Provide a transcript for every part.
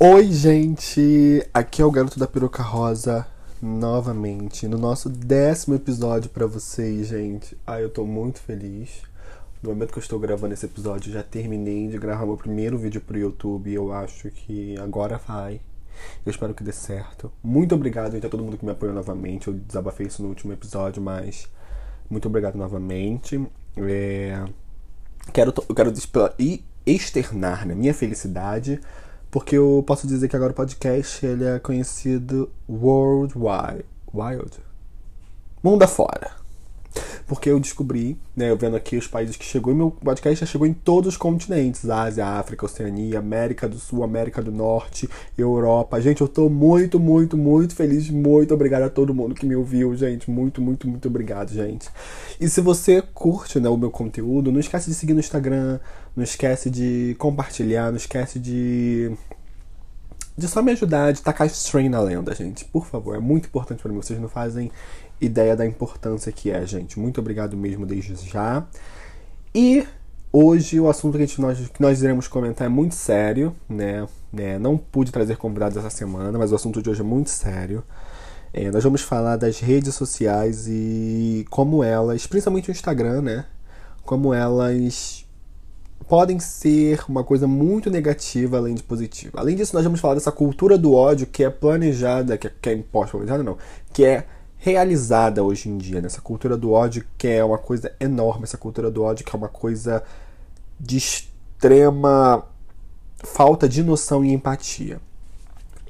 Oi, gente! Aqui é o Garoto da Peruca Rosa novamente no nosso décimo episódio para vocês, gente. Ah, eu tô muito feliz. No momento que eu estou gravando esse episódio, já terminei de gravar meu primeiro vídeo pro YouTube. Eu acho que agora vai. Eu espero que dê certo. Muito obrigado a todo mundo que me apoiou novamente. Eu desabafei isso no último episódio, mas muito obrigado novamente. É... Quero, quero externar né, minha felicidade porque eu posso dizer que agora o podcast ele é conhecido worldwide. Wild? Mundo afora. Porque eu descobri, né, eu vendo aqui os países que chegou, e meu podcast já chegou em todos os continentes: Ásia, África, Oceania, América do Sul, América do Norte, Europa. Gente, eu tô muito, muito, muito feliz. Muito obrigado a todo mundo que me ouviu, gente. Muito, muito, muito obrigado, gente. E se você curte né, o meu conteúdo, não esquece de seguir no Instagram, não esquece de compartilhar, não esquece de de só me ajudar, de tacar stream na lenda, gente. Por favor, é muito importante para mim. Vocês não fazem ideia da importância que é, gente. Muito obrigado mesmo desde já. E hoje o assunto que, gente, nós, que nós iremos comentar é muito sério, né? É, não pude trazer convidados essa semana, mas o assunto de hoje é muito sério. É, nós vamos falar das redes sociais e como elas, principalmente o Instagram, né? Como elas podem ser uma coisa muito negativa além de positiva. Além disso, nós vamos falar dessa cultura do ódio que é planejada, que é, que é imposta, planejada não, que é realizada hoje em dia, nessa cultura do ódio que é uma coisa enorme, essa cultura do ódio que é uma coisa de extrema falta de noção e empatia.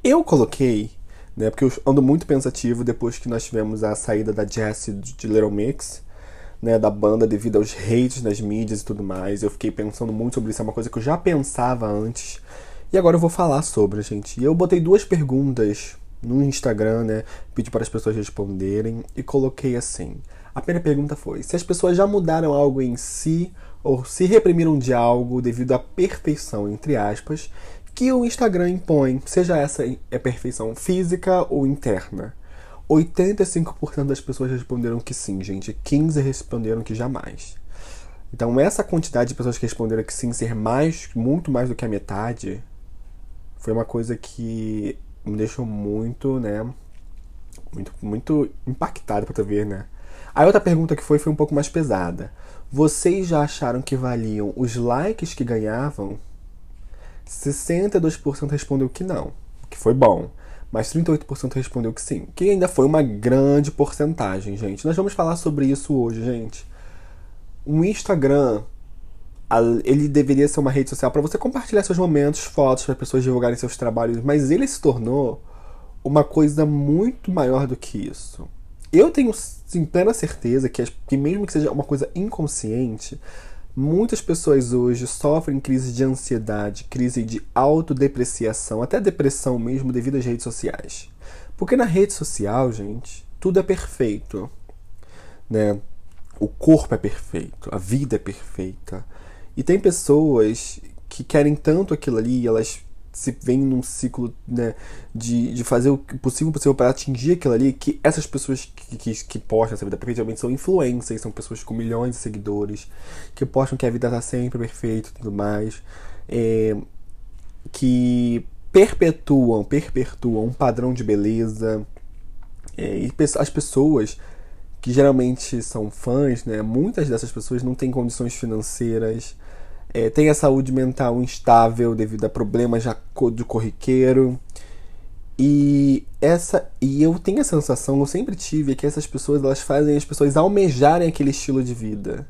Eu coloquei, né, porque eu ando muito pensativo depois que nós tivemos a saída da Jessie de Little Mix, né, da banda devido aos hates nas mídias e tudo mais. Eu fiquei pensando muito sobre isso, é uma coisa que eu já pensava antes. E agora eu vou falar sobre, gente. E eu botei duas perguntas no Instagram, né? Pedi para as pessoas responderem e coloquei assim. A primeira pergunta foi: se as pessoas já mudaram algo em si ou se reprimiram de algo devido à perfeição, entre aspas, que o Instagram impõe, seja essa é perfeição física ou interna. 85% das pessoas responderam que sim, gente. 15 responderam que jamais. Então, essa quantidade de pessoas que responderam que sim, ser mais, muito mais do que a metade, foi uma coisa que me deixou muito, né? Muito, muito impactado pra tu ver, né? A outra pergunta que foi foi um pouco mais pesada. Vocês já acharam que valiam os likes que ganhavam? 62% respondeu que não, que foi bom. Mas 38% respondeu que sim, que ainda foi uma grande porcentagem, gente. Nós vamos falar sobre isso hoje, gente. O Instagram ele deveria ser uma rede social para você compartilhar seus momentos, fotos, para pessoas divulgarem seus trabalhos, mas ele se tornou uma coisa muito maior do que isso. Eu tenho sim, plena certeza que, que, mesmo que seja uma coisa inconsciente, muitas pessoas hoje sofrem crise de ansiedade, crise de autodepreciação, até depressão mesmo devido às redes sociais. Porque na rede social, gente, tudo é perfeito. Né? O corpo é perfeito, a vida é perfeita. E tem pessoas que querem tanto aquilo ali, elas se veem num ciclo né, de, de fazer o possível possível para atingir aquilo ali, que essas pessoas que, que, que postam essa vida perfeitamente são influencers, são pessoas com milhões de seguidores, que postam que a vida está sempre perfeita e tudo mais, é, que perpetuam, perpetuam um padrão de beleza, é, e as pessoas que geralmente são fãs, né, muitas dessas pessoas não têm condições financeiras, é, tem a saúde mental instável devido a problemas já do corriqueiro. E essa e eu tenho a sensação, eu sempre tive, que essas pessoas elas fazem as pessoas almejarem aquele estilo de vida.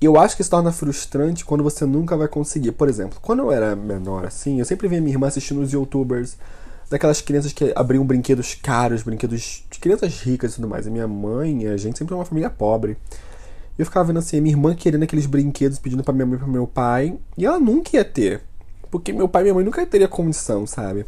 E eu acho que se torna frustrante quando você nunca vai conseguir. Por exemplo, quando eu era menor assim, eu sempre via minha irmã assistindo os youtubers daquelas crianças que abriam brinquedos caros, brinquedos de crianças ricas e tudo mais. A minha mãe, a gente sempre é uma família pobre eu ficava vendo assim, minha irmã querendo aqueles brinquedos, pedindo pra minha mãe e pro meu pai. E ela nunca ia ter. Porque meu pai e minha mãe nunca teria condição, sabe?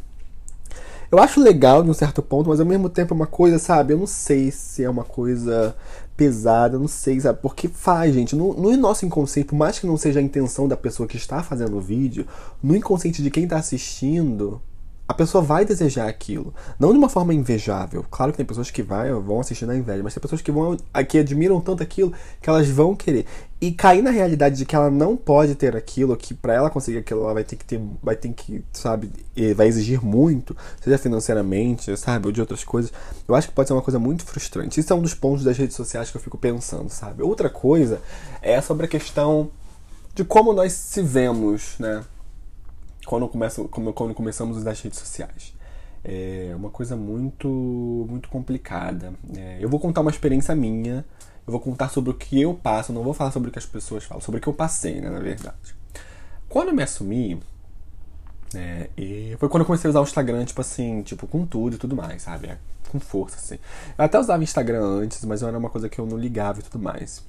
Eu acho legal de um certo ponto, mas ao mesmo tempo é uma coisa, sabe? Eu não sei se é uma coisa pesada, não sei, sabe? Porque faz, gente. No, no nosso inconsciente, por mais que não seja a intenção da pessoa que está fazendo o vídeo, no inconsciente de quem está assistindo, a pessoa vai desejar aquilo. Não de uma forma invejável. Claro que tem pessoas que vai, vão assistir na inveja, mas tem pessoas que vão que admiram tanto aquilo que elas vão querer. E cair na realidade de que ela não pode ter aquilo, que para ela conseguir aquilo, ela vai ter que ter, vai ter que, sabe, vai exigir muito, seja financeiramente, sabe, ou de outras coisas. Eu acho que pode ser uma coisa muito frustrante. Isso é um dos pontos das redes sociais que eu fico pensando, sabe? Outra coisa é sobre a questão de como nós se vemos, né? Quando, quando começamos a usar as redes sociais. É uma coisa muito, muito complicada. É, eu vou contar uma experiência minha, eu vou contar sobre o que eu passo, não vou falar sobre o que as pessoas falam, sobre o que eu passei, né, na verdade. Quando eu me assumi, é, foi quando eu comecei a usar o Instagram, tipo assim, tipo, com tudo e tudo mais, sabe? É, com força, assim. Eu até usava Instagram antes, mas era uma coisa que eu não ligava e tudo mais.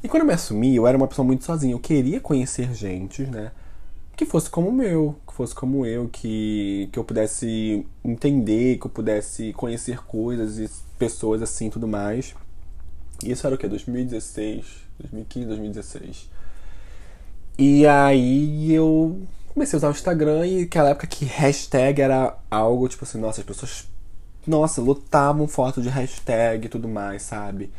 E quando eu me assumi, eu era uma pessoa muito sozinha. Eu queria conhecer gente, né? que fosse como o meu, fosse como eu, que, que eu pudesse entender, que eu pudesse conhecer coisas e pessoas assim tudo mais. Isso era o que? 2016, 2015, 2016. E aí eu comecei a usar o Instagram e aquela época que hashtag era algo tipo assim, nossa, as pessoas, nossa, lotavam foto de hashtag e tudo mais, sabe?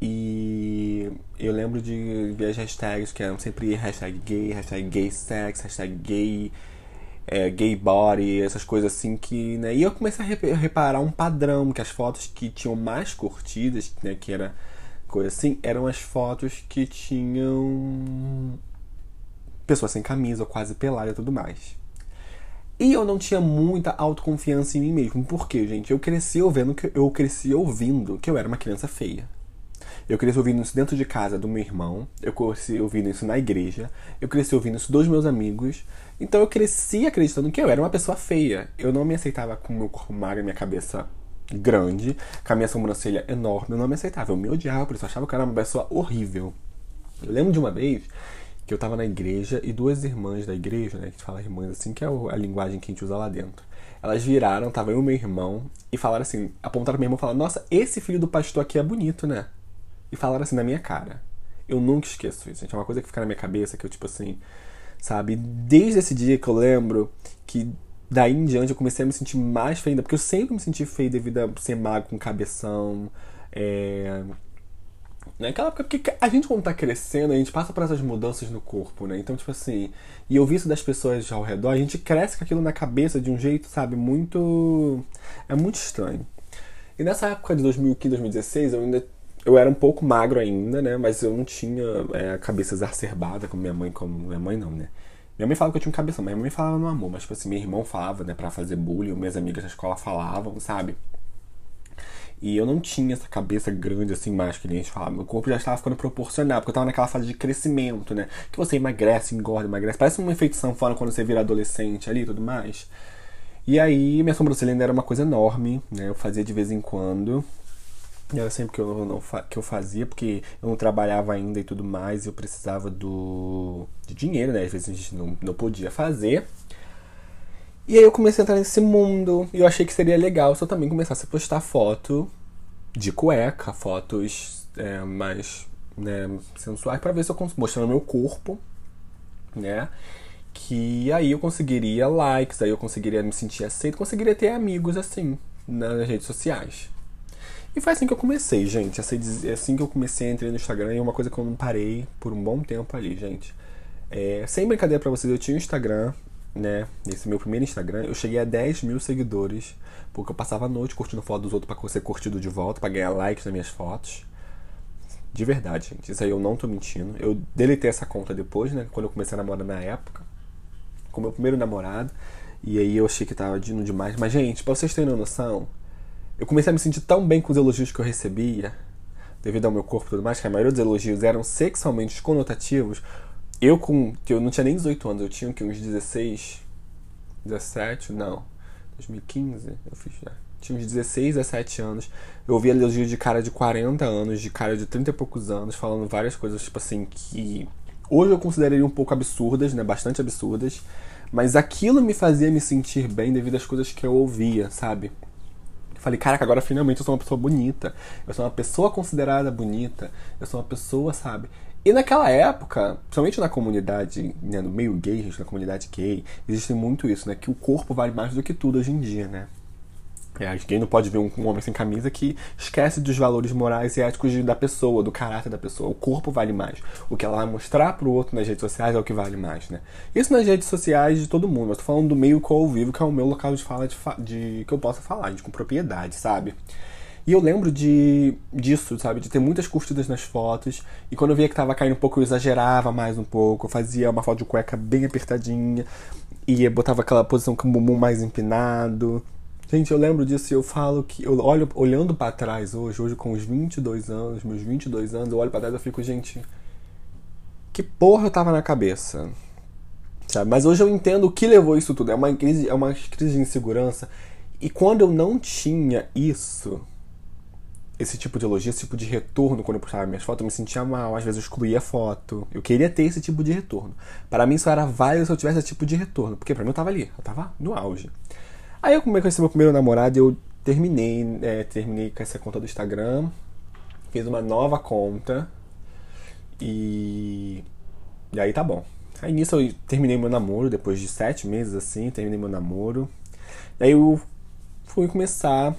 E eu lembro de ver as hashtags que eram sempre hashtag gay, hashtag gay sex, hashtag gay, é, gay body, essas coisas assim que. Né? E eu comecei a reparar um padrão, que as fotos que tinham mais curtidas, né, que era coisa assim, eram as fotos que tinham pessoas sem camisa, quase pelada e tudo mais. E eu não tinha muita autoconfiança em mim mesmo. Por quê, gente? Eu cresci ouvindo que eu cresci ouvindo que eu era uma criança feia. Eu cresci ouvindo isso dentro de casa do meu irmão, eu cresci ouvindo isso na igreja, eu cresci ouvindo isso dos meus amigos. Então eu cresci acreditando que eu era uma pessoa feia. Eu não me aceitava com meu corpo magro minha cabeça grande, com a minha sobrancelha enorme. Eu não me aceitava, eu me odiava por isso, eu achava que eu era uma pessoa horrível. Eu lembro de uma vez que eu tava na igreja e duas irmãs da igreja, né, que a gente fala irmãs assim, que é a linguagem que a gente usa lá dentro. Elas viraram, tava eu e meu irmão, e falaram assim, apontaram meu irmão e falaram, nossa, esse filho do pastor aqui é bonito, né? E falaram assim na minha cara. Eu nunca esqueço isso, gente. É uma coisa que fica na minha cabeça que eu, tipo assim, sabe? Desde esse dia que eu lembro que daí em diante eu comecei a me sentir mais feio ainda, porque eu sempre me senti feio devido a ser magro com cabeção. É... Naquela época, porque a gente quando tá crescendo, a gente passa por essas mudanças no corpo, né? Então, tipo assim, e eu vi isso das pessoas ao redor, a gente cresce com aquilo na cabeça de um jeito, sabe, muito. É muito estranho. E nessa época de 2015, 2016, eu ainda eu era um pouco magro ainda, né? Mas eu não tinha é, a cabeça exacerbada como minha mãe, como minha mãe não, né? Minha mãe falava que eu tinha um cabeção, mas minha mãe falava no amor, mas tipo assim, meu irmão falava, né, pra fazer bullying, minhas amigas da escola falavam, sabe? E eu não tinha essa cabeça grande assim mais que a gente falava. Meu corpo já estava ficando proporcional, porque eu estava naquela fase de crescimento, né? Que você emagrece, engorda, emagrece. Parece uma infecção fora quando você vira adolescente ali e tudo mais. E aí, minha sobrancelha ainda era uma coisa enorme, né? Eu fazia de vez em quando. Era sempre que eu, não, que eu fazia, porque eu não trabalhava ainda e tudo mais, eu precisava do, de dinheiro, né? Às vezes a gente não, não podia fazer. E aí eu comecei a entrar nesse mundo e eu achei que seria legal se eu também começasse a postar foto de cueca, fotos é, mais né, sensuais, para ver se eu consigo mostrando meu corpo, né? Que aí eu conseguiria likes, aí eu conseguiria me sentir aceito, conseguiria ter amigos assim nas redes sociais. E foi assim que eu comecei, gente. É assim que eu comecei a entrar no Instagram e é uma coisa que eu não parei por um bom tempo ali, gente. É, sem brincadeira pra vocês, eu tinha um Instagram, né? Nesse meu primeiro Instagram, eu cheguei a 10 mil seguidores, porque eu passava a noite curtindo foto dos outros para ser curtido de volta, para ganhar likes nas minhas fotos. De verdade, gente. Isso aí eu não tô mentindo. Eu deletei essa conta depois, né? Quando eu comecei a namorar na época. Com meu primeiro namorado. E aí eu achei que tava dindo demais. Mas, gente, pra vocês terem noção, eu comecei a me sentir tão bem com os elogios que eu recebia, devido ao meu corpo e tudo mais, que a maioria dos elogios eram sexualmente conotativos. Eu com. eu não tinha nem 18 anos, eu tinha que, uns 16, 17, não. 2015 eu fiz já. Tinha uns 16, 17 anos. Eu ouvia elogios de cara de 40 anos, de cara de 30 e poucos anos, falando várias coisas, tipo assim, que hoje eu consideraria um pouco absurdas, né? Bastante absurdas. Mas aquilo me fazia me sentir bem devido às coisas que eu ouvia, sabe? Falei, caraca, agora finalmente eu sou uma pessoa bonita. Eu sou uma pessoa considerada bonita. Eu sou uma pessoa, sabe? E naquela época, principalmente na comunidade, né, no meio gay, gente, na comunidade gay, existe muito isso, né? Que o corpo vale mais do que tudo hoje em dia, né? É, gay não pode ver um, um, homem sem camisa que esquece dos valores morais e éticos de, da pessoa, do caráter da pessoa. O corpo vale mais. O que ela vai mostrar pro outro nas redes sociais é o que vale mais, né? Isso nas redes sociais de todo mundo. Mas tô falando do meio que eu vivo, que é o meu local de fala de, de que eu possa falar, gente, com propriedade, sabe? E eu lembro de disso, sabe? De ter muitas curtidas nas fotos. E quando eu via que tava caindo um pouco, eu exagerava mais um pouco. Eu fazia uma foto de cueca bem apertadinha. E botava aquela posição com o bumbum mais empinado. Gente, eu lembro disso e eu falo que eu olho olhando para trás hoje, hoje com os 22 anos, meus 22 anos, eu olho para trás e fico, gente, que porra eu tava na cabeça? Sabe? Mas hoje eu entendo o que levou isso tudo. É uma crise, é uma crise de insegurança. E quando eu não tinha isso, esse tipo de elogio, esse tipo de retorno quando eu postava minhas fotos, eu me sentia mal, às vezes eu excluía a foto. Eu queria ter esse tipo de retorno. Para mim isso era válido se eu tivesse esse tipo de retorno, porque para mim eu tava ali, eu tava no auge. Aí eu comecei meu primeiro namorado eu terminei, é, terminei com essa conta do Instagram, fiz uma nova conta e. E aí tá bom. Aí nisso eu terminei meu namoro, depois de sete meses assim, terminei meu namoro. Aí eu fui começar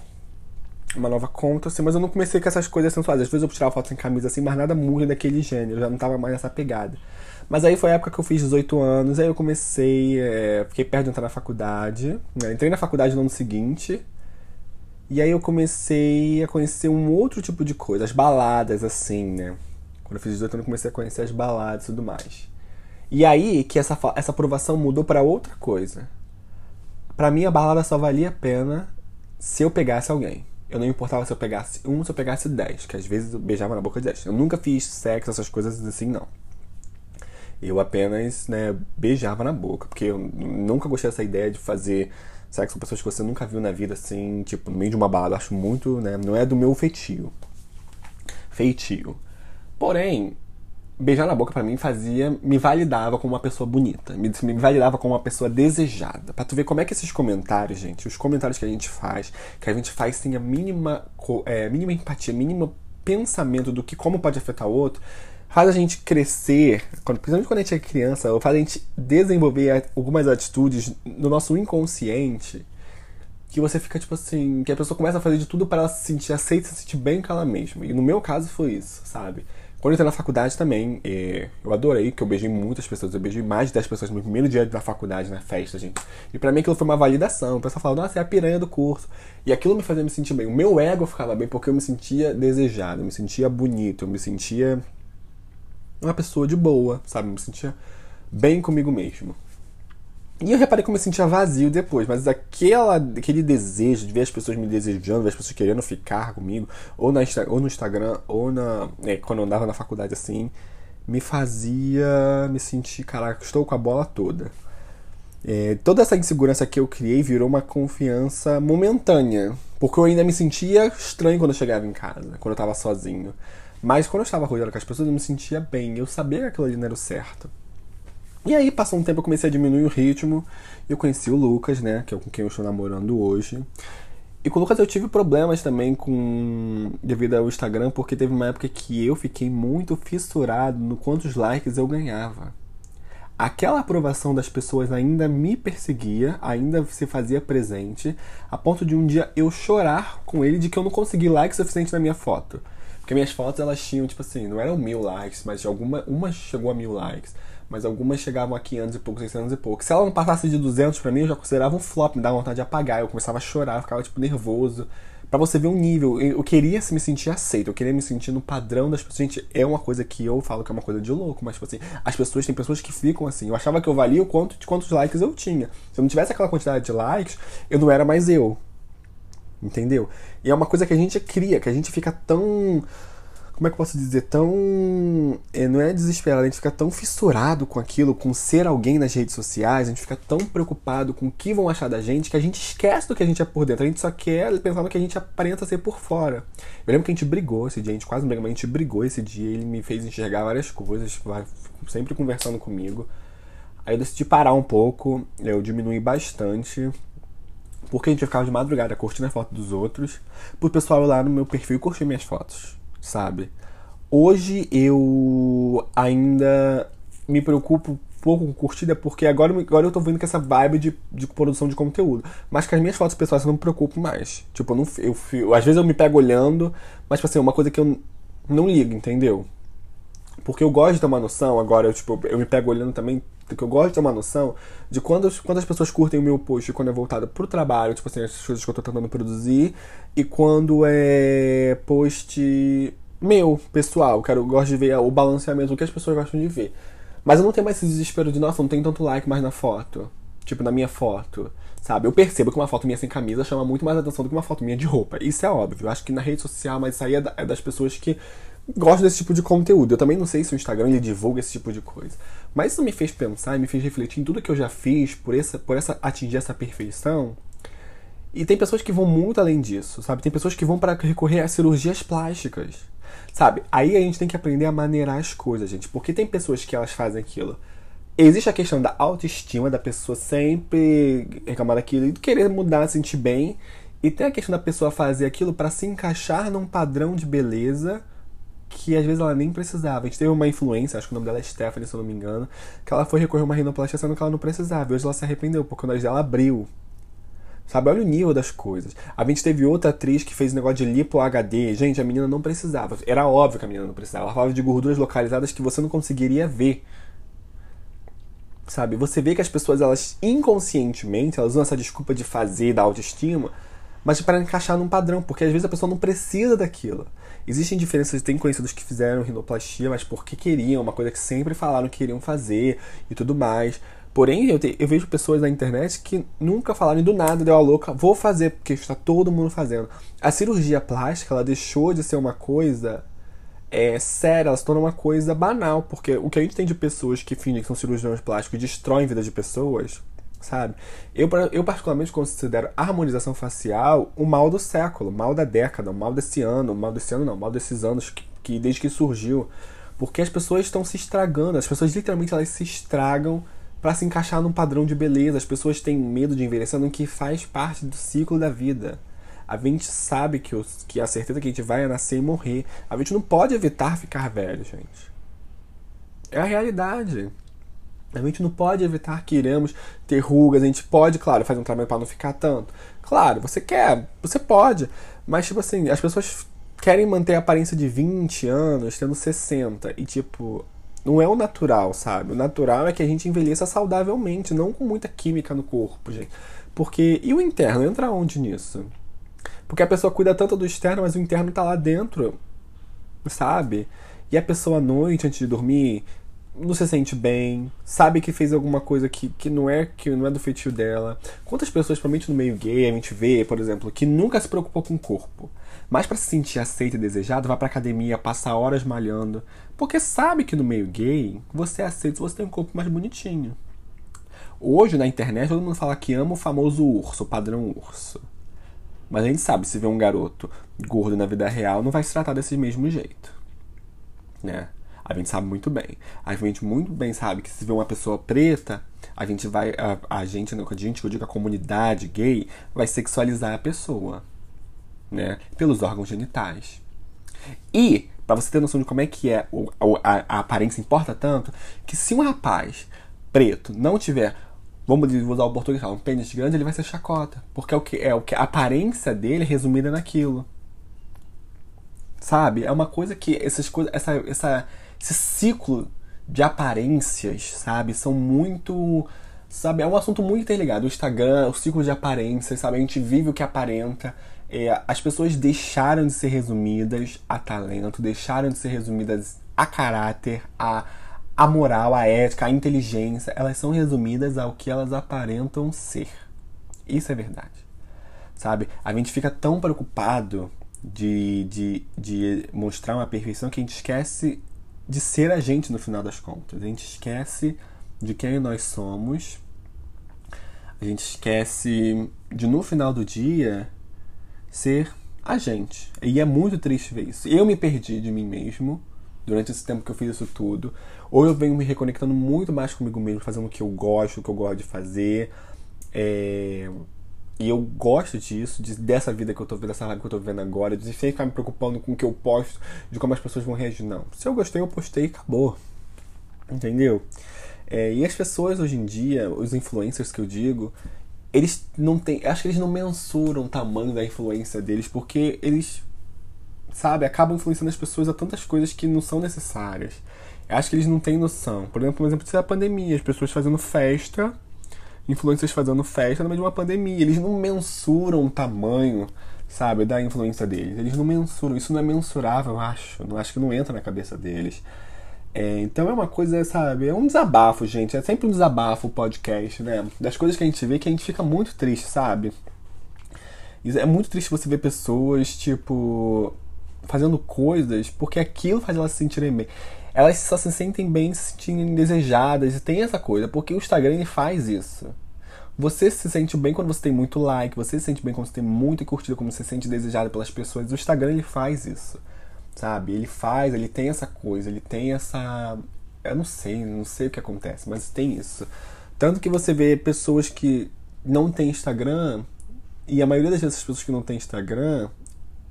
uma nova conta, assim, mas eu não comecei com essas coisas sensuais. Às vezes eu tirava foto sem camisa assim, mas nada muito daquele gênero, eu já não tava mais nessa pegada. Mas aí foi a época que eu fiz 18 anos, aí eu comecei, é, fiquei perto de entrar na faculdade. Né? Entrei na faculdade no ano seguinte. E aí eu comecei a conhecer um outro tipo de coisa, as baladas, assim, né? Quando eu fiz 18 anos, eu comecei a conhecer as baladas e tudo mais. E aí que essa, essa aprovação mudou para outra coisa. Para mim, a balada só valia a pena se eu pegasse alguém. Eu não importava se eu pegasse um, se eu pegasse dez, que às vezes eu beijava na boca de dez. Eu nunca fiz sexo, essas coisas assim, não. Eu apenas né, beijava na boca, porque eu nunca gostei dessa ideia de fazer sexo com pessoas que você nunca viu na vida, assim, tipo, no meio de uma balada. Acho muito, né? Não é do meu feitio. Feitio. Porém, beijar na boca para mim fazia, me validava como uma pessoa bonita, me, me validava como uma pessoa desejada. Para tu ver como é que esses comentários, gente, os comentários que a gente faz, que a gente faz sem a mínima, é, mínima empatia, mínimo pensamento do que como pode afetar o outro, faz a gente crescer, principalmente quando a gente é criança, ou faz a gente desenvolver algumas atitudes no nosso inconsciente que você fica tipo assim, que a pessoa começa a fazer de tudo para ela se sentir aceita, se sentir bem com ela mesma. E no meu caso foi isso, sabe? Quando eu entrei na faculdade também, é, eu adorei, que eu beijei muitas pessoas. Eu beijei mais de 10 pessoas no meu primeiro dia da faculdade, na festa, gente. E pra mim aquilo foi uma validação. O pessoal falava, nossa, é a piranha do curso. E aquilo me fazia me sentir bem. O meu ego ficava bem porque eu me sentia desejado, eu me sentia bonito, eu me sentia uma pessoa de boa, sabe? me sentia bem comigo mesmo. E eu reparei que eu me sentia vazio depois, mas aquela, aquele desejo de ver as pessoas me desejando, ver as pessoas querendo ficar comigo, ou, na, ou no Instagram, ou na, é, quando eu andava na faculdade assim, me fazia me sentir, caraca, estou com a bola toda. É, toda essa insegurança que eu criei virou uma confiança momentânea, porque eu ainda me sentia estranho quando eu chegava em casa, quando eu estava sozinho. Mas quando eu estava rodeado com as pessoas, eu me sentia bem. Eu sabia que aquilo ali não era o certo. E aí, passou um tempo, eu comecei a diminuir o ritmo. Eu conheci o Lucas, né? Que é com quem eu estou namorando hoje. E com o Lucas eu tive problemas também com devido ao Instagram, porque teve uma época que eu fiquei muito fissurado no quantos likes eu ganhava. Aquela aprovação das pessoas ainda me perseguia, ainda se fazia presente, a ponto de um dia eu chorar com ele de que eu não consegui like suficiente na minha foto. Porque minhas fotos elas tinham, tipo assim, não eram mil likes, mas alguma, uma chegou a mil likes. Mas algumas chegavam a 500 e pouco, 600 e pouco. Se ela não passasse de 200 para mim, eu já considerava um flop, me dava vontade de apagar. Eu começava a chorar, eu ficava, tipo, nervoso. para você ver um nível. Eu queria me sentir aceito, eu queria me sentir no padrão das pessoas. Gente, é uma coisa que eu falo que é uma coisa de louco, mas, tipo assim, as pessoas, tem pessoas que ficam assim. Eu achava que eu valia o quanto de quantos likes eu tinha. Se eu não tivesse aquela quantidade de likes, eu não era mais eu. Entendeu? E é uma coisa que a gente cria, que a gente fica tão como é que eu posso dizer, tão. É, não é desesperado, a gente fica tão fissurado com aquilo, com ser alguém nas redes sociais, a gente fica tão preocupado com o que vão achar da gente, que a gente esquece do que a gente é por dentro. A gente só quer pensar no que a gente aparenta ser por fora. Eu lembro que a gente brigou esse dia, a gente quase brigou, mas a gente brigou esse dia, ele me fez enxergar várias coisas, sempre conversando comigo. Aí eu decidi parar um pouco, eu diminui bastante Porque a gente ficava de madrugada curtindo a foto dos outros, pro pessoal lá no meu perfil curtir minhas fotos, sabe? Hoje eu ainda me preocupo pouco com curtida, porque agora, agora eu tô vendo que essa vibe de, de produção de conteúdo. Mas com as minhas fotos pessoais eu não me preocupo mais. Tipo, eu não, eu, eu, às vezes eu me pego olhando, mas tipo assim, é uma coisa que eu não ligo, entendeu? Porque eu gosto de ter uma noção, agora eu, tipo, eu me pego olhando também, que eu gosto de ter uma noção de quando, quando as pessoas curtem o meu post quando é voltado pro trabalho, tipo assim, as coisas que eu tô tentando produzir, e quando é post meu, pessoal, quero, eu gosto de ver o balanceamento, o que as pessoas gostam de ver. Mas eu não tenho mais esse desespero de, nossa, não tem tanto like mais na foto. Tipo, na minha foto. Sabe? Eu percebo que uma foto minha sem camisa chama muito mais atenção do que uma foto minha de roupa. Isso é óbvio. Eu acho que na rede social, mas isso aí é, é das pessoas que gostam desse tipo de conteúdo. Eu também não sei se o Instagram ele divulga esse tipo de coisa. Mas isso me fez pensar e me fez refletir em tudo que eu já fiz por essa, por essa atingir essa perfeição. E tem pessoas que vão muito além disso, sabe? Tem pessoas que vão para recorrer a cirurgias plásticas. Sabe? Aí a gente tem que aprender a maneirar as coisas, gente. Porque tem pessoas que elas fazem aquilo. Existe a questão da autoestima da pessoa sempre reclamar daquilo e querer mudar, se sentir bem. E tem a questão da pessoa fazer aquilo para se encaixar num padrão de beleza que às vezes ela nem precisava. A gente teve uma influência, acho que o nome dela é Stephanie, se eu não me engano, que ela foi recorrer a uma rinoplastia sendo que ela não precisava. E hoje ela se arrependeu, porque o nariz dela abriu. Sabe, olha o nível das coisas. A gente teve outra atriz que fez negócio de lipo HD. Gente, a menina não precisava. Era óbvio que a menina não precisava. Ela falava de gorduras localizadas que você não conseguiria ver. Sabe? Você vê que as pessoas, elas inconscientemente, elas usam essa desculpa de fazer, da autoestima, mas para encaixar num padrão, porque às vezes a pessoa não precisa daquilo. Existem diferenças, tem conhecidos que fizeram rinoplastia, mas porque queriam, uma coisa que sempre falaram que queriam fazer e tudo mais. Porém, eu, te, eu vejo pessoas na internet que nunca falaram do nada, deu a louca, vou fazer, porque está todo mundo fazendo. A cirurgia plástica, ela deixou de ser uma coisa é, séria, ela se torna uma coisa banal, porque o que a gente tem de pessoas que fingem que são cirurgiões plásticos e destroem vida de pessoas, sabe? Eu, eu particularmente considero a harmonização facial o mal do século, o mal da década, o mal desse ano, o mal desse ano não, o mal desses anos que, que desde que surgiu, porque as pessoas estão se estragando, as pessoas literalmente elas se estragam para se encaixar num padrão de beleza. As pessoas têm medo de envelhecer no que faz parte do ciclo da vida. A gente sabe que, os, que a certeza que a gente vai é nascer e morrer. A gente não pode evitar ficar velho, gente. É a realidade. A gente não pode evitar que iremos ter rugas. A gente pode, claro, fazer um tratamento para não ficar tanto. Claro, você quer, você pode. Mas, tipo assim, as pessoas querem manter a aparência de 20 anos, tendo 60. E, tipo, não é o natural, sabe? O natural é que a gente envelheça saudavelmente, não com muita química no corpo, gente. Porque. E o interno? Entra onde nisso? Porque a pessoa cuida tanto do externo, mas o interno tá lá dentro, sabe? E a pessoa à noite, antes de dormir, não se sente bem, sabe que fez alguma coisa que, que não é que não é do feitio dela. Quantas pessoas, principalmente no meio gay, a gente vê, por exemplo, que nunca se preocupou com o corpo, mas para se sentir aceito e desejado, vai pra academia, passa horas malhando, porque sabe que no meio gay você é aceito se você tem um corpo mais bonitinho. Hoje na internet todo mundo fala que ama o famoso urso, o padrão urso. Mas a gente sabe, se vê um garoto gordo na vida real, não vai se tratar desse mesmo jeito. Né? A gente sabe muito bem. A gente muito bem sabe que se vê uma pessoa preta, a gente vai. A, a gente, a gente, eu digo a comunidade gay, vai sexualizar a pessoa. Né? Pelos órgãos genitais. E, para você ter noção de como é que é a, a aparência importa tanto, que se um rapaz preto não tiver vamos usar o português, um pênis grande, ele vai ser chacota. Porque é o que é o que a aparência dele é resumida naquilo. Sabe? É uma coisa que essas coisas, essa, essa, esse ciclo de aparências, sabe, são muito. Sabe, é um assunto muito interligado. O Instagram, o ciclo de aparências, sabe? A gente vive o que aparenta. É, as pessoas deixaram de ser resumidas a talento, deixaram de ser resumidas a caráter, a, a moral, a ética, a inteligência. Elas são resumidas ao que elas aparentam ser. Isso é verdade. Sabe? A gente fica tão preocupado de, de, de mostrar uma perfeição que a gente esquece de ser a gente no final das contas. A gente esquece de quem nós somos. A gente esquece de no final do dia ser a gente. E é muito triste ver isso. Eu me perdi de mim mesmo durante esse tempo que eu fiz isso tudo. Ou eu venho me reconectando muito mais comigo mesmo, fazendo o que eu gosto, o que eu gosto de fazer. É... E eu gosto disso, de, dessa vida que eu tô vivendo, dessa vibe que eu tô vivendo agora, de sem ficar me preocupando com o que eu posto, de como as pessoas vão reagir. Não. Se eu gostei, eu postei e acabou. Entendeu? É, e as pessoas hoje em dia, os influencers que eu digo, eles não têm. Acho que eles não mensuram o tamanho da influência deles, porque eles, sabe, acabam influenciando as pessoas a tantas coisas que não são necessárias. Acho que eles não têm noção. Por exemplo, um exemplo da pandemia, as pessoas fazendo festa influencers fazendo festa no meio de uma pandemia. Eles não mensuram o tamanho, sabe, da influência deles. Eles não mensuram. Isso não é mensurável, eu acho. Não acho que não entra na cabeça deles. É, então é uma coisa, sabe, é um desabafo, gente. É sempre um desabafo o podcast, né? Das coisas que a gente vê que a gente fica muito triste, sabe? É muito triste você ver pessoas, tipo, fazendo coisas porque aquilo faz elas se sentirem bem elas só se sentem bem, se sentem desejadas e tem essa coisa, porque o Instagram ele faz isso. Você se sente bem quando você tem muito like, você se sente bem quando você tem muita curtida, quando você se sente desejado pelas pessoas. O Instagram ele faz isso, sabe? Ele faz, ele tem essa coisa, ele tem essa. Eu não sei, não sei o que acontece, mas tem isso. Tanto que você vê pessoas que não têm Instagram, e a maioria das pessoas que não têm Instagram,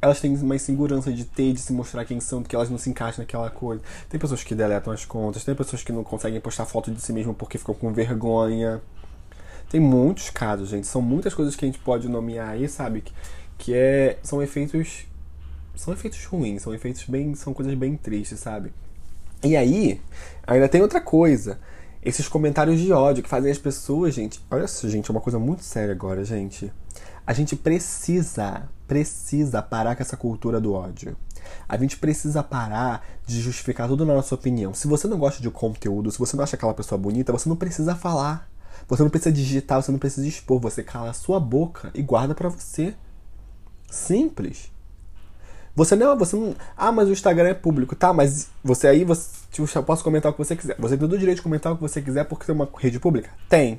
elas têm mais segurança de ter, de se mostrar quem são, porque elas não se encaixam naquela coisa. Tem pessoas que deletam as contas, tem pessoas que não conseguem postar foto de si mesmo porque ficam com vergonha. Tem muitos casos, gente. São muitas coisas que a gente pode nomear aí, sabe? Que, que é, são efeitos. São efeitos ruins, são efeitos bem. São coisas bem tristes, sabe? E aí, ainda tem outra coisa. Esses comentários de ódio que fazem as pessoas, gente. Olha só, gente, é uma coisa muito séria agora, gente. A gente precisa, precisa parar com essa cultura do ódio. A gente precisa parar de justificar tudo na nossa opinião. Se você não gosta de conteúdo, se você não acha aquela pessoa bonita, você não precisa falar. Você não precisa digitar, você não precisa expor. Você cala a sua boca e guarda para você. Simples. Você não, você não. Ah, mas o Instagram é público, tá? Mas você aí, você, tipo, eu posso comentar o que você quiser. Você tem todo o direito de comentar o que você quiser porque tem uma rede pública? Tem.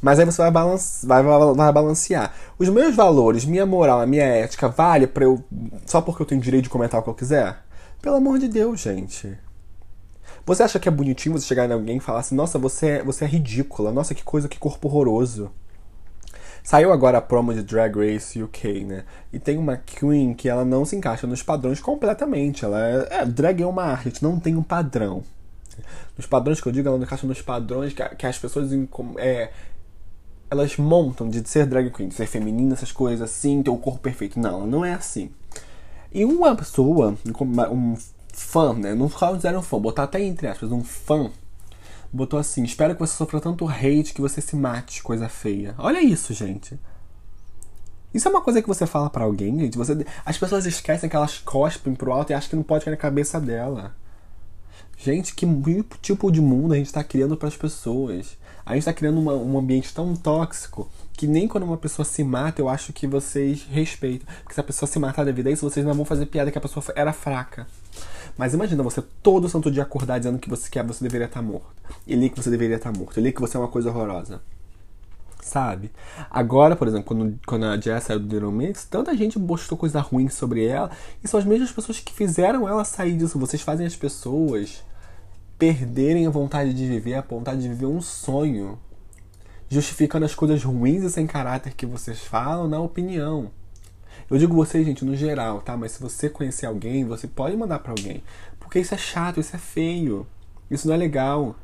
Mas aí você vai, balance, vai, vai balancear. Os meus valores, minha moral, a minha ética, vale para eu. Só porque eu tenho direito de comentar o que eu quiser? Pelo amor de Deus, gente. Você acha que é bonitinho você chegar em alguém e falar assim: Nossa, você é, você é ridícula. Nossa, que coisa, que corpo horroroso. Saiu agora a promo de Drag Race UK, né? E tem uma Queen que ela não se encaixa nos padrões completamente. Ela é, é drag é uma arte, não tem um padrão. Nos padrões que eu digo, ela não encaixa nos padrões que, que as pessoas é, elas montam de ser drag queen, de ser feminina, essas coisas assim, ter o corpo perfeito. Não, não é assim. E uma pessoa, um fã, né? Não falo dizer um fã, botar até entre aspas, um fã, botou assim: Espero que você sofra tanto hate que você se mate, coisa feia. Olha isso, gente. Isso é uma coisa que você fala para alguém, gente. Você, as pessoas esquecem que elas cospem pro alto e acham que não pode cair na cabeça dela. Gente, que tipo de mundo a gente está criando para as pessoas? A gente está criando uma, um ambiente tão tóxico que nem quando uma pessoa se mata, eu acho que vocês respeitam. Porque se a pessoa se matar devido a isso, vocês não vão fazer piada que a pessoa era fraca. Mas imagina você todo santo dia acordar dizendo que você quer, você deveria estar morto. E li que você deveria estar morto. E li que você é uma coisa horrorosa. Sabe? Agora, por exemplo, quando, quando a Jess saiu do Little Mix, tanta gente postou coisa ruim sobre ela. E são as mesmas pessoas que fizeram ela sair disso. Vocês fazem as pessoas perderem a vontade de viver, a vontade de viver um sonho, justificando as coisas ruins e sem caráter que vocês falam na opinião. Eu digo vocês, gente, no geral, tá? Mas se você conhecer alguém, você pode mandar para alguém. Porque isso é chato, isso é feio. Isso não é legal.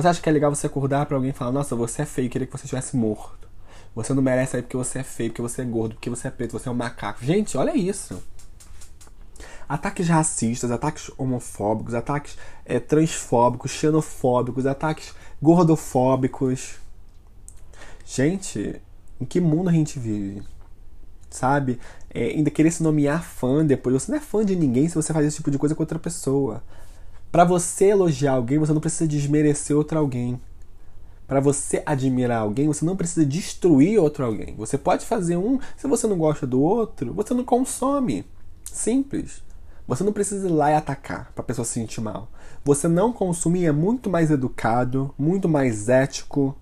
Você acha que é legal você acordar para alguém e falar: Nossa, você é feio, queria que você estivesse morto. Você não merece aí porque você é feio, porque você é gordo, porque você é preto, você é um macaco. Gente, olha isso ataques racistas, ataques homofóbicos, ataques é, transfóbicos, xenofóbicos, ataques gordofóbicos. Gente, em que mundo a gente vive? Sabe? É, ainda querer se nomear fã depois. Você não é fã de ninguém se você faz esse tipo de coisa com outra pessoa. Para você elogiar alguém, você não precisa desmerecer outro alguém. Para você admirar alguém, você não precisa destruir outro alguém. Você pode fazer um, se você não gosta do outro, você não consome. Simples. Você não precisa ir lá e atacar para a pessoa se sentir mal. Você não consumir é muito mais educado, muito mais ético.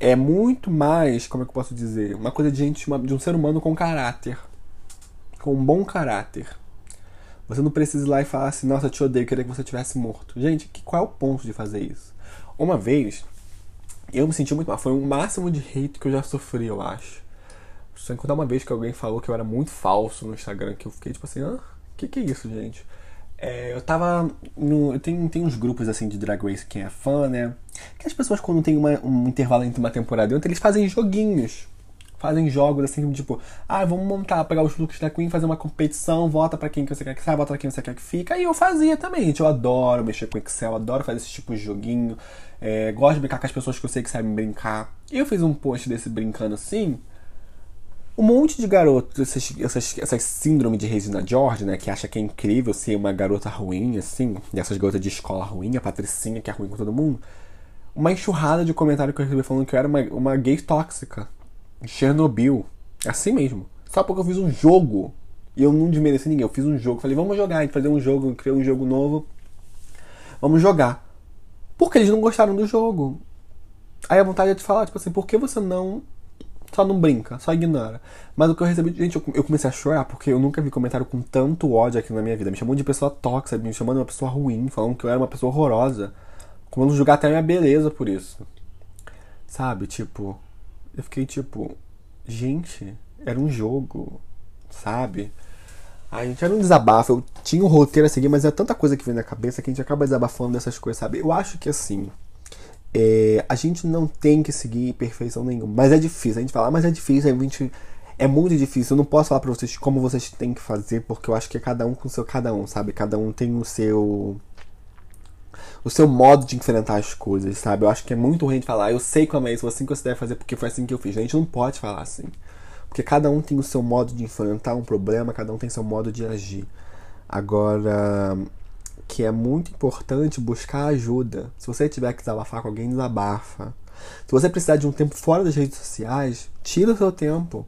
É muito mais, como é que eu posso dizer? Uma coisa de gente, de um ser humano com caráter. Com um bom caráter. Você não precisa ir lá e falar assim, nossa, eu te odeio, queria que você tivesse morto. Gente, que, qual é o ponto de fazer isso? Uma vez, Eu me senti muito mal. Foi o máximo de hate que eu já sofri, eu acho. Só encontrar uma vez que alguém falou que eu era muito falso no Instagram, que eu fiquei tipo assim, ah, que que é isso, gente? É, eu tava. No, eu tenho, tenho uns grupos assim de Drag Race quem é fã, né? Que as pessoas, quando tem uma, um intervalo entre uma temporada e outra, eles fazem joguinhos. Fazem jogos assim, tipo, ah, vamos montar, pegar os looks da Queen, fazer uma competição, vota pra quem que você quer que saia, vota pra quem você quer que fica. E eu fazia também, gente. Eu adoro mexer com Excel, adoro fazer esse tipo de joguinho. É, gosto de brincar com as pessoas que eu sei que sabem brincar. Eu fiz um post desse brincando assim um monte de garotos, essas, essas, essas síndrome de Regina George, né? Que acha que é incrível ser uma garota ruim, assim. Dessas garotas de escola ruim, a Patricinha que é ruim com todo mundo. Uma enxurrada de comentário que eu recebi falando que eu era uma, uma gay tóxica. Chernobyl. Assim mesmo. Só porque eu fiz um jogo. E eu não desmereci ninguém. Eu fiz um jogo. Falei, vamos jogar. Fazer um jogo. Criei um jogo novo. Vamos jogar. Porque eles não gostaram do jogo. Aí a vontade é de falar, tipo assim, por que você não só não brinca, só ignora. Mas o que eu recebi, gente, eu, eu comecei a chorar porque eu nunca vi comentário com tanto ódio aqui na minha vida. Me chamando de pessoa tóxica, me chamando de uma pessoa ruim, falando que eu era uma pessoa horrorosa. Como julgar até a minha beleza por isso. Sabe, tipo, eu fiquei tipo, gente, era um jogo, sabe? A gente era um desabafo, eu tinha um roteiro a seguir, mas é tanta coisa que vem na cabeça que a gente acaba desabafando dessas coisas, sabe? Eu acho que assim, é, a gente não tem que seguir perfeição nenhuma. Mas é difícil. A gente fala, ah, mas é difícil, a gente. É muito difícil. Eu não posso falar pra vocês como vocês têm que fazer, porque eu acho que é cada um com o seu cada um, sabe? Cada um tem o seu. O seu modo de enfrentar as coisas, sabe? Eu acho que é muito ruim de falar, eu sei como é isso, assim que você deve fazer porque foi assim que eu fiz. A gente não pode falar assim. Porque cada um tem o seu modo de enfrentar um problema, cada um tem seu modo de agir. Agora, que é muito importante buscar ajuda. Se você tiver que desabafar com alguém, desabafa. Se você precisar de um tempo fora das redes sociais, tira o seu tempo.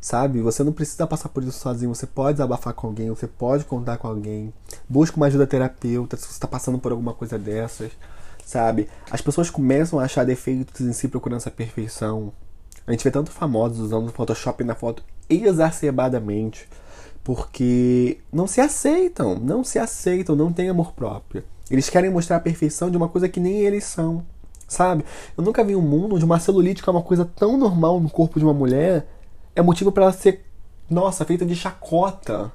Sabe? Você não precisa passar por isso sozinho. Você pode desabafar com alguém, você pode contar com alguém. Busca uma ajuda terapeuta se você está passando por alguma coisa dessas. Sabe? As pessoas começam a achar defeitos em si procurando essa perfeição. A gente vê tanto famosos usando o Photoshop na foto exacerbadamente porque não se aceitam, não se aceitam, não têm amor próprio. Eles querem mostrar a perfeição de uma coisa que nem eles são, sabe? Eu nunca vi um mundo onde uma celulite, que é uma coisa tão normal no corpo de uma mulher, é motivo para ela ser, nossa, feita de chacota.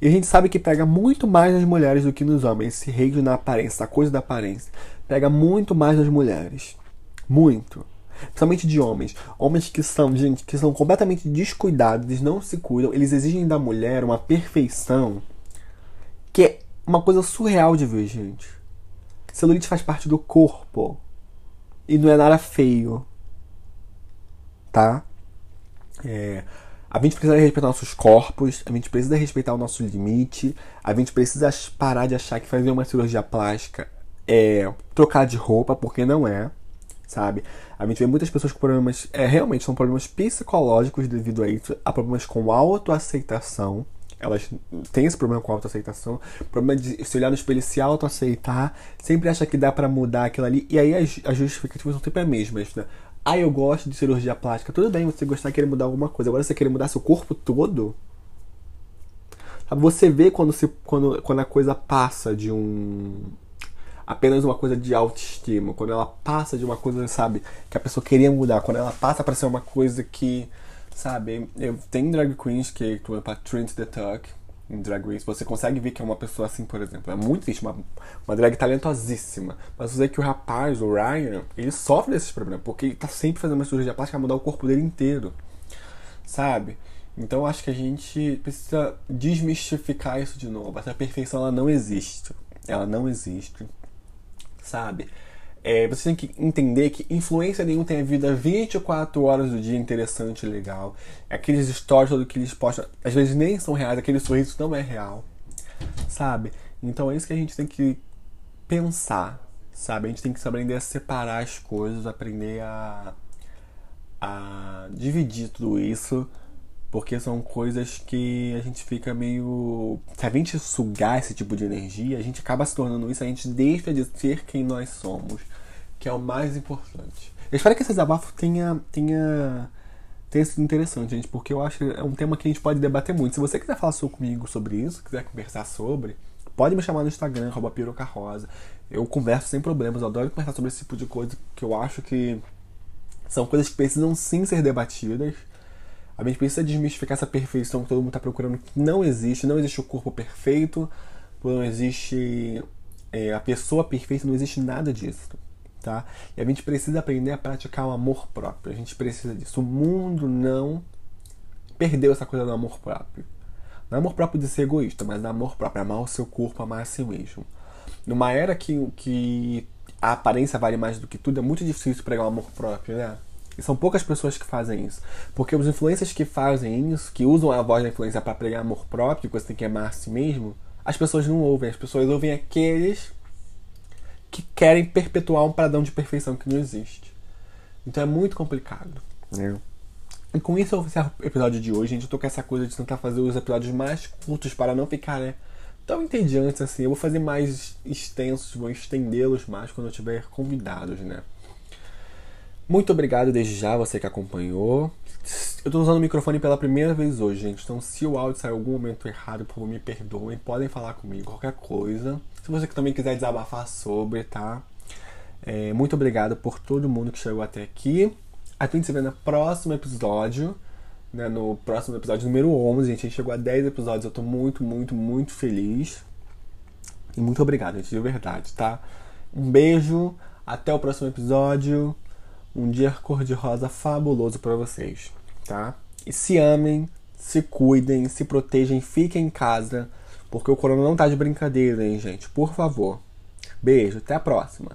E a gente sabe que pega muito mais nas mulheres do que nos homens, esse reino na aparência, a coisa da aparência. Pega muito mais nas mulheres. Muito. Principalmente de homens. Homens que são, gente, que são completamente descuidados, eles não se cuidam, eles exigem da mulher uma perfeição que é uma coisa surreal de ver, gente. Celulite faz parte do corpo. E não é nada feio. Tá? É, a gente precisa respeitar nossos corpos, a gente precisa respeitar o nosso limite, a gente precisa parar de achar que fazer uma cirurgia plástica é trocar de roupa, porque não é sabe? A gente vê muitas pessoas com problemas, é, realmente são problemas psicológicos devido a isso, há problemas com autoaceitação. Elas têm esse problema com autoaceitação, problema de se olhar no espelho e se autoaceitar, sempre acha que dá para mudar aquilo ali, e aí as, as justificativas são sempre as mesmas, né? Ah, eu gosto de cirurgia plástica. Tudo bem você gostar de querer mudar alguma coisa. Agora você querer mudar seu corpo todo. Você vê quando, se, quando, quando a coisa passa de um apenas uma coisa de autoestima, quando ela passa de uma coisa, sabe, que a pessoa queria mudar, quando ela passa para ser uma coisa que, sabe, eu tenho drag queens que, por exemplo, a Trent the Tuck, em Drag Race, você consegue ver que é uma pessoa assim, por exemplo. É muito triste, uma, uma drag talentosíssima. Mas você vê que o rapaz, o Ryan, ele sofre desses problemas, porque ele tá sempre fazendo uma cirurgia plástica mudar o corpo dele inteiro. Sabe? Então acho que a gente precisa desmistificar isso de novo. Essa perfeição ela não existe. Ela não existe sabe? É, você tem que entender que influência nenhuma tem a vida 24 horas do dia interessante e legal. Aqueles stories todo que eles postam, às vezes nem são reais, aquele sorriso não é real, sabe? Então é isso que a gente tem que pensar, sabe? A gente tem que aprender a separar as coisas, aprender a, a dividir tudo isso porque são coisas que a gente fica meio. Se a gente sugar esse tipo de energia, a gente acaba se tornando isso, a gente deixa de ser quem nós somos, que é o mais importante. Eu espero que esse desabafo tenha, tenha, tenha sido interessante, gente, porque eu acho que é um tema que a gente pode debater muito. Se você quiser falar comigo sobre isso, quiser conversar sobre, Pode me chamar no Instagram, arroba pirocarrosa. Eu converso sem problemas, eu adoro conversar sobre esse tipo de coisa que eu acho que são coisas que precisam sim ser debatidas. A gente precisa desmistificar essa perfeição que todo mundo está procurando, que não existe. Não existe o corpo perfeito, não existe é, a pessoa perfeita, não existe nada disso. Tá? E a gente precisa aprender a praticar o amor próprio. A gente precisa disso. O mundo não perdeu essa coisa do amor próprio. Não é amor próprio de ser egoísta, mas é amor próprio, amar o seu corpo, amar a si mesmo. Numa era que, que a aparência vale mais do que tudo, é muito difícil pregar o amor próprio, né? E são poucas pessoas que fazem isso. Porque os influencers que fazem isso, que usam a voz da influência para pregar amor próprio, que você tem que amar a si mesmo, as pessoas não ouvem. As pessoas ouvem aqueles que querem perpetuar um padrão de perfeição que não existe. Então é muito complicado. Né? E com isso eu encerro o episódio de hoje. Gente, eu tô com essa coisa de tentar fazer os episódios mais curtos para não ficar né, tão entediantes assim. Eu vou fazer mais extensos, vou estendê-los mais quando eu tiver convidados, né? Muito obrigado desde já você que acompanhou. Eu tô usando o microfone pela primeira vez hoje, gente. Então, se o áudio sair algum momento errado, por favor, me perdoem. Podem falar comigo, qualquer coisa. Se você também quiser desabafar sobre, tá? É, muito obrigado por todo mundo que chegou até aqui. A gente se vê no próximo episódio. Né, no próximo episódio número 11. Gente, a gente chegou a 10 episódios. Eu tô muito, muito, muito feliz. E muito obrigado, gente, de verdade, tá? Um beijo. Até o próximo episódio um dia cor-de-rosa fabuloso para vocês, tá? E se amem, se cuidem, se protejam, fiquem em casa, porque o corona não tá de brincadeira, hein, gente? Por favor. Beijo, até a próxima.